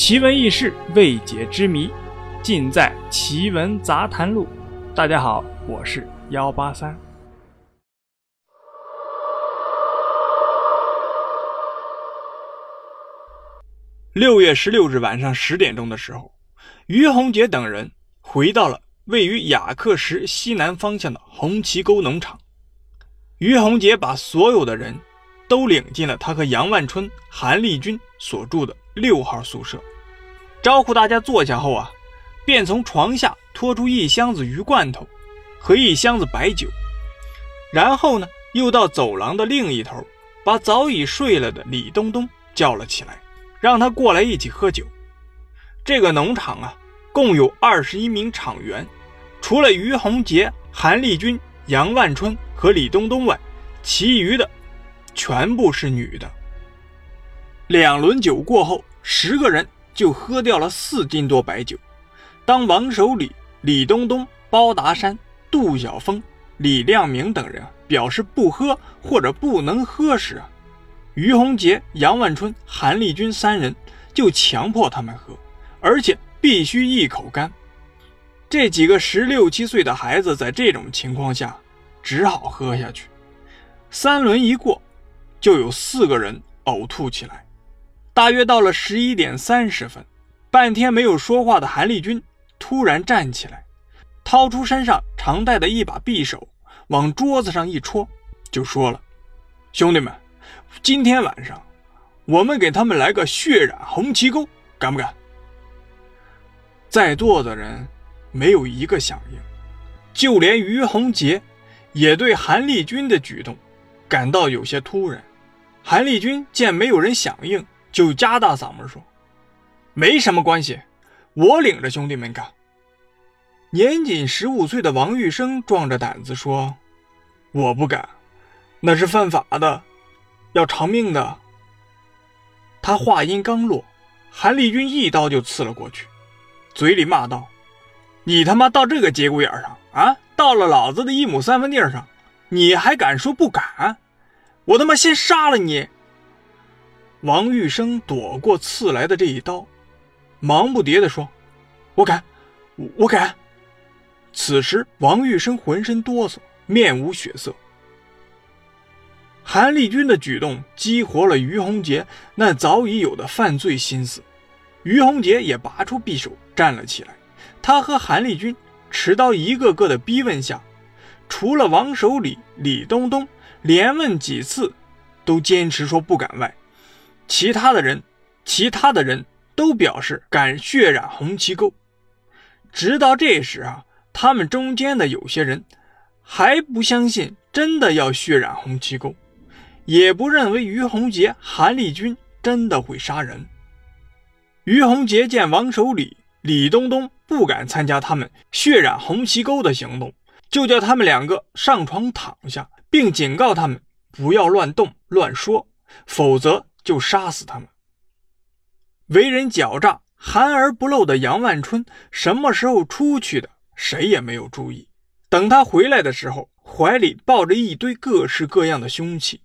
奇闻异事、未解之谜，尽在《奇闻杂谈录》。大家好，我是幺八三。六月十六日晚上十点钟的时候，于洪杰等人回到了位于雅克什西南方向的红旗沟农场。于洪杰把所有的人都领进了他和杨万春、韩立军所住的六号宿舍，招呼大家坐下后啊，便从床下拖出一箱子鱼罐头和一箱子白酒，然后呢，又到走廊的另一头，把早已睡了的李东东叫了起来。让他过来一起喝酒。这个农场啊，共有二十一名场员，除了于洪杰、韩丽君、杨万春和李东东外，其余的全部是女的。两轮酒过后，十个人就喝掉了四斤多白酒。当王守礼、李东东、包达山、杜晓峰、李亮明等人表示不喝或者不能喝时。于洪杰、杨万春、韩立军三人就强迫他们喝，而且必须一口干。这几个十六七岁的孩子在这种情况下只好喝下去。三轮一过，就有四个人呕吐起来。大约到了十一点三十分，半天没有说话的韩立军突然站起来，掏出身上常带的一把匕首，往桌子上一戳，就说了：“兄弟们。”今天晚上，我们给他们来个血染红旗沟，敢不敢？在座的人没有一个响应，就连于洪杰也对韩立军的举动感到有些突然。韩立军见没有人响应，就加大嗓门说：“没什么关系，我领着兄弟们干。”年仅十五岁的王玉生壮着胆子说：“我不敢，那是犯法的。”要偿命的。他话音刚落，韩立军一刀就刺了过去，嘴里骂道：“你他妈到这个节骨眼上啊，到了老子的一亩三分地上，你还敢说不敢？我他妈先杀了你！”王玉生躲过刺来的这一刀，忙不迭地说：“我敢，我敢。”此时，王玉生浑身哆嗦，面无血色。韩立军的举动激活了于洪杰那早已有的犯罪心思，于洪杰也拔出匕首站了起来。他和韩立军持刀一个个的逼问下，除了王守礼、李东东连问几次，都坚持说不敢外，其他的人，其他的人都表示敢血染红旗沟。直到这时啊，他们中间的有些人还不相信真的要血染红旗沟。也不认为于洪杰、韩立军真的会杀人。于洪杰见王守礼、李东东不敢参加他们血染红旗沟的行动，就叫他们两个上床躺下，并警告他们不要乱动、乱说，否则就杀死他们。为人狡诈、含而不露的杨万春什么时候出去的，谁也没有注意。等他回来的时候，怀里抱着一堆各式各样的凶器。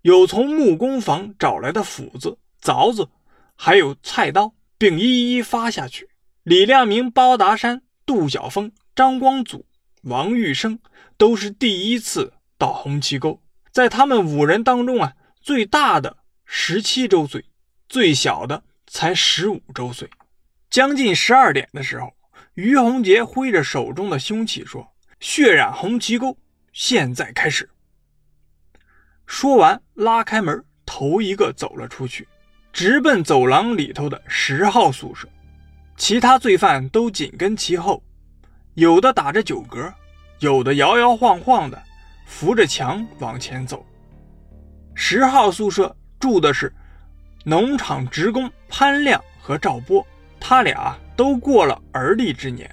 有从木工房找来的斧子、凿子，还有菜刀，并一一发下去。李亮明、包达山、杜晓峰、张光祖、王玉生都是第一次到红旗沟，在他们五人当中啊，最大的十七周岁，最小的才十五周岁。将近十二点的时候，于洪杰挥着手中的凶器说：“血染红旗沟，现在开始。”说完，拉开门，头一个走了出去，直奔走廊里头的十号宿舍。其他罪犯都紧跟其后，有的打着酒嗝，有的摇摇晃晃的扶着墙往前走。十号宿舍住的是农场职工潘亮和赵波，他俩都过了而立之年。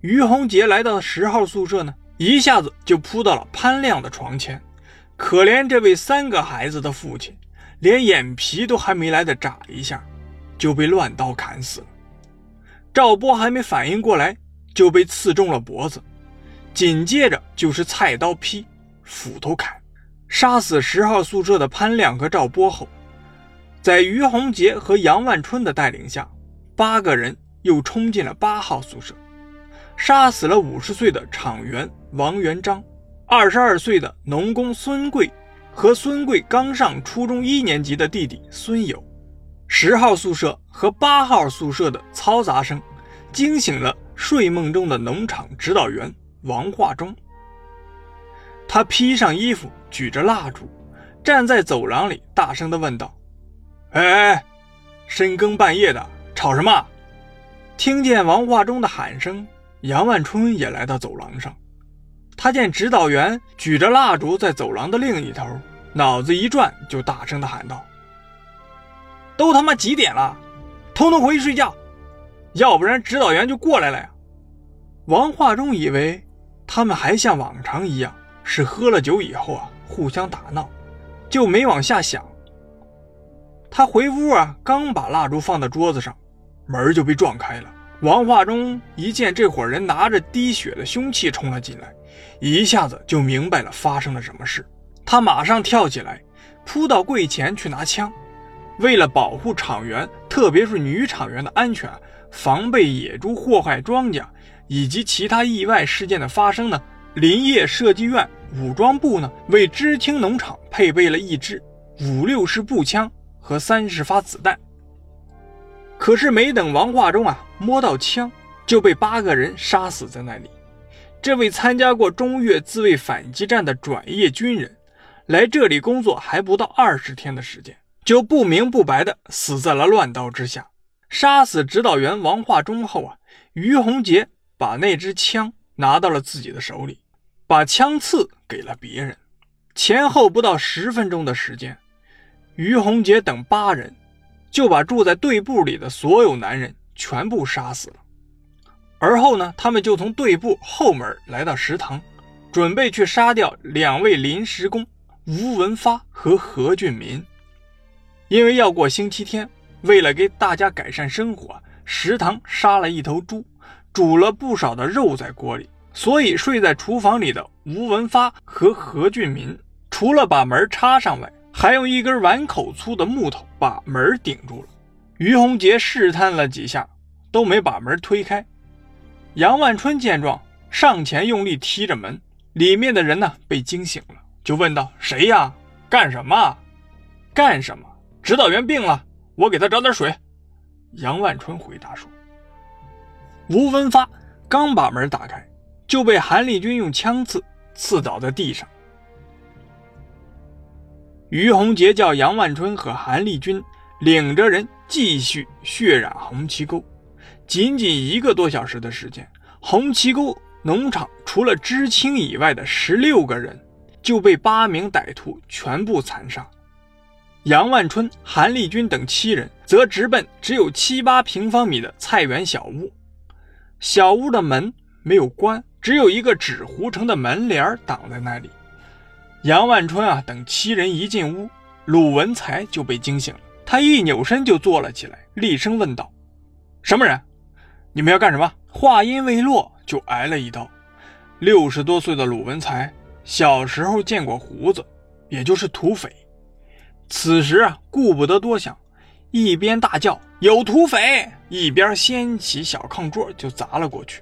于洪杰来到十号宿舍呢，一下子就扑到了潘亮的床前。可怜这位三个孩子的父亲，连眼皮都还没来得眨一下，就被乱刀砍死了。赵波还没反应过来，就被刺中了脖子，紧接着就是菜刀劈，斧头砍，杀死十号宿舍的潘亮和赵波后，在于洪杰和杨万春的带领下，八个人又冲进了八号宿舍，杀死了五十岁的厂员王元璋，二十二岁的农工孙贵和孙贵刚上初中一年级的弟弟孙友。十号宿舍和八号宿舍的嘈杂声惊醒了睡梦中的农场指导员王化忠。他披上衣服，举着蜡烛，站在走廊里，大声地问道：“哎哎，深更半夜的，吵什么？”听见王化忠的喊声，杨万春也来到走廊上。他见指导员举着蜡烛在走廊的另一头，脑子一转，就大声地喊道：“都他妈几点了？统统回去睡觉，要不然指导员就过来了呀！”王化忠以为他们还像往常一样。是喝了酒以后啊，互相打闹，就没往下想。他回屋啊，刚把蜡烛放到桌子上，门就被撞开了。王化忠一见这伙人拿着滴血的凶器冲了进来，一下子就明白了发生了什么事。他马上跳起来，扑到柜前去拿枪。为了保护厂员，特别是女厂员的安全，防备野猪祸害庄稼以及其他意外事件的发生呢，林业设计院。武装部呢，为知青农场配备了一支五六式步枪和三十发子弹。可是没等王化忠啊摸到枪，就被八个人杀死在那里。这位参加过中越自卫反击战的转业军人，来这里工作还不到二十天的时间，就不明不白的死在了乱刀之下。杀死指导员王化忠后啊，于洪杰把那支枪拿到了自己的手里。把枪刺给了别人，前后不到十分钟的时间，于洪杰等八人就把住在队部里的所有男人全部杀死了。而后呢，他们就从队部后门来到食堂，准备去杀掉两位临时工吴文发和何俊民。因为要过星期天，为了给大家改善生活，食堂杀了一头猪，煮了不少的肉在锅里。所以，睡在厨房里的吴文发和何俊民，除了把门插上外，还用一根碗口粗的木头把门顶住了。于洪杰试探了几下，都没把门推开。杨万春见状，上前用力踢着门，里面的人呢被惊醒了，就问道：“谁呀？干什么？干什么？指导员病了，我给他找点水。”杨万春回答说：“吴文发刚把门打开。”就被韩立军用枪刺刺倒在地上。于洪杰叫杨万春和韩立军领着人继续血染红旗沟。仅仅一个多小时的时间，红旗沟农场除了知青以外的十六个人就被八名歹徒全部残杀。杨万春、韩立军等七人则直奔只有七八平方米的菜园小屋，小屋的门没有关。只有一个纸糊成的门帘挡在那里。杨万春啊等七人一进屋，鲁文才就被惊醒了。他一扭身就坐了起来，厉声问道：“什么人？你们要干什么？”话音未落，就挨了一刀。六十多岁的鲁文才小时候见过胡子，也就是土匪。此时啊，顾不得多想，一边大叫“有土匪”，一边掀起小炕桌就砸了过去。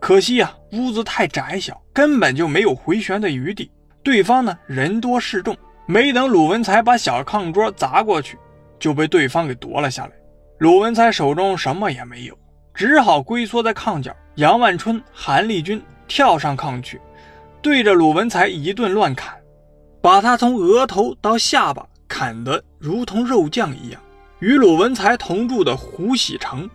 可惜呀，屋子太窄小，根本就没有回旋的余地。对方呢，人多势众，没等鲁文才把小炕桌砸过去，就被对方给夺了下来。鲁文才手中什么也没有，只好龟缩在炕角。杨万春、韩立军跳上炕去，对着鲁文才一顿乱砍，把他从额头到下巴砍得如同肉酱一样。与鲁文才同住的胡喜成，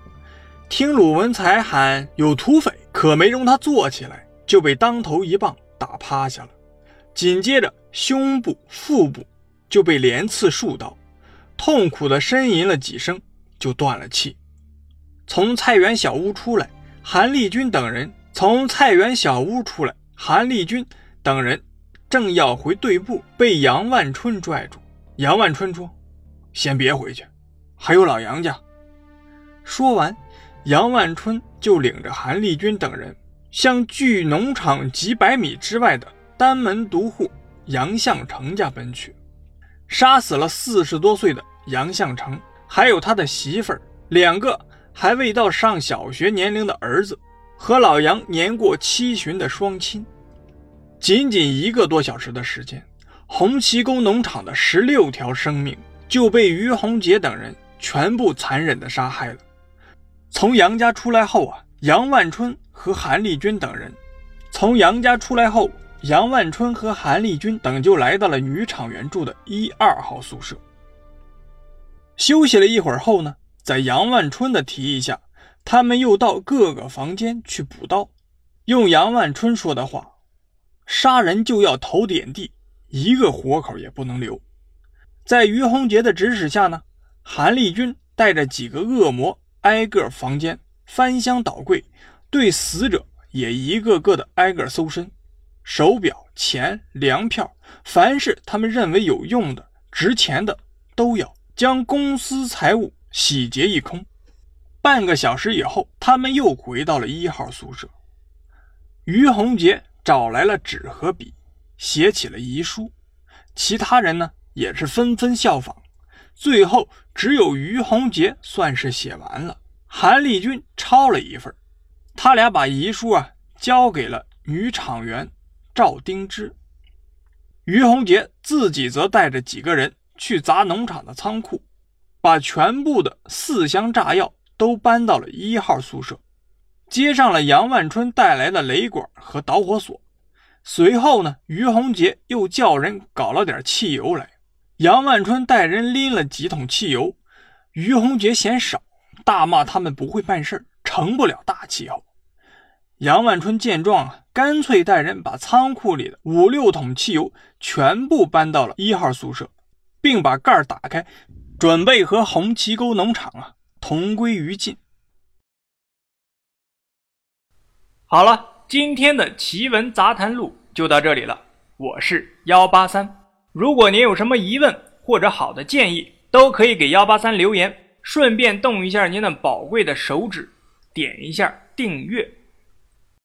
听鲁文才喊有土匪。可没容他坐起来，就被当头一棒打趴下了。紧接着，胸部、腹部就被连刺数刀，痛苦地呻吟了几声，就断了气。从菜园小屋出来，韩立军等人从菜园小屋出来，韩立军等人正要回队部，被杨万春拽住。杨万春说：“先别回去，还有老杨家。”说完。杨万春就领着韩立军等人向距农场几百米之外的单门独户杨向成家奔去，杀死了四十多岁的杨向成，还有他的媳妇儿、两个还未到上小学年龄的儿子，和老杨年过七旬的双亲。仅仅一个多小时的时间，红旗沟农场的十六条生命就被于洪杰等人全部残忍地杀害了。从杨家出来后啊，杨万春和韩立军等人从杨家出来后，杨万春和韩立军等就来到了女厂员住的一二号宿舍。休息了一会儿后呢，在杨万春的提议下，他们又到各个房间去补刀。用杨万春说的话。杀人就要头点地，一个活口也不能留。在于洪杰的指使下呢，韩立军带着几个恶魔挨个房间翻箱倒柜，对死者也一个个的挨个搜身，手表、钱、粮票，凡是他们认为有用的、值钱的都要，将公司财物洗劫一空。半个小时以后，他们又回到了一号宿舍，于洪杰。找来了纸和笔，写起了遗书。其他人呢，也是纷纷效仿。最后，只有于洪杰算是写完了。韩立军抄了一份。他俩把遗书啊交给了女厂员赵丁芝。于洪杰自己则带着几个人去砸农场的仓库，把全部的四箱炸药都搬到了一号宿舍。接上了杨万春带来的雷管和导火索，随后呢，于洪杰又叫人搞了点汽油来。杨万春带人拎了几桶汽油，于洪杰嫌少，大骂他们不会办事成不了大气候。杨万春见状啊，干脆带人把仓库里的五六桶汽油全部搬到了一号宿舍，并把盖打开，准备和红旗沟农场啊同归于尽。好了，今天的奇闻杂谈录就到这里了。我是幺八三，如果您有什么疑问或者好的建议，都可以给幺八三留言，顺便动一下您的宝贵的手指，点一下订阅。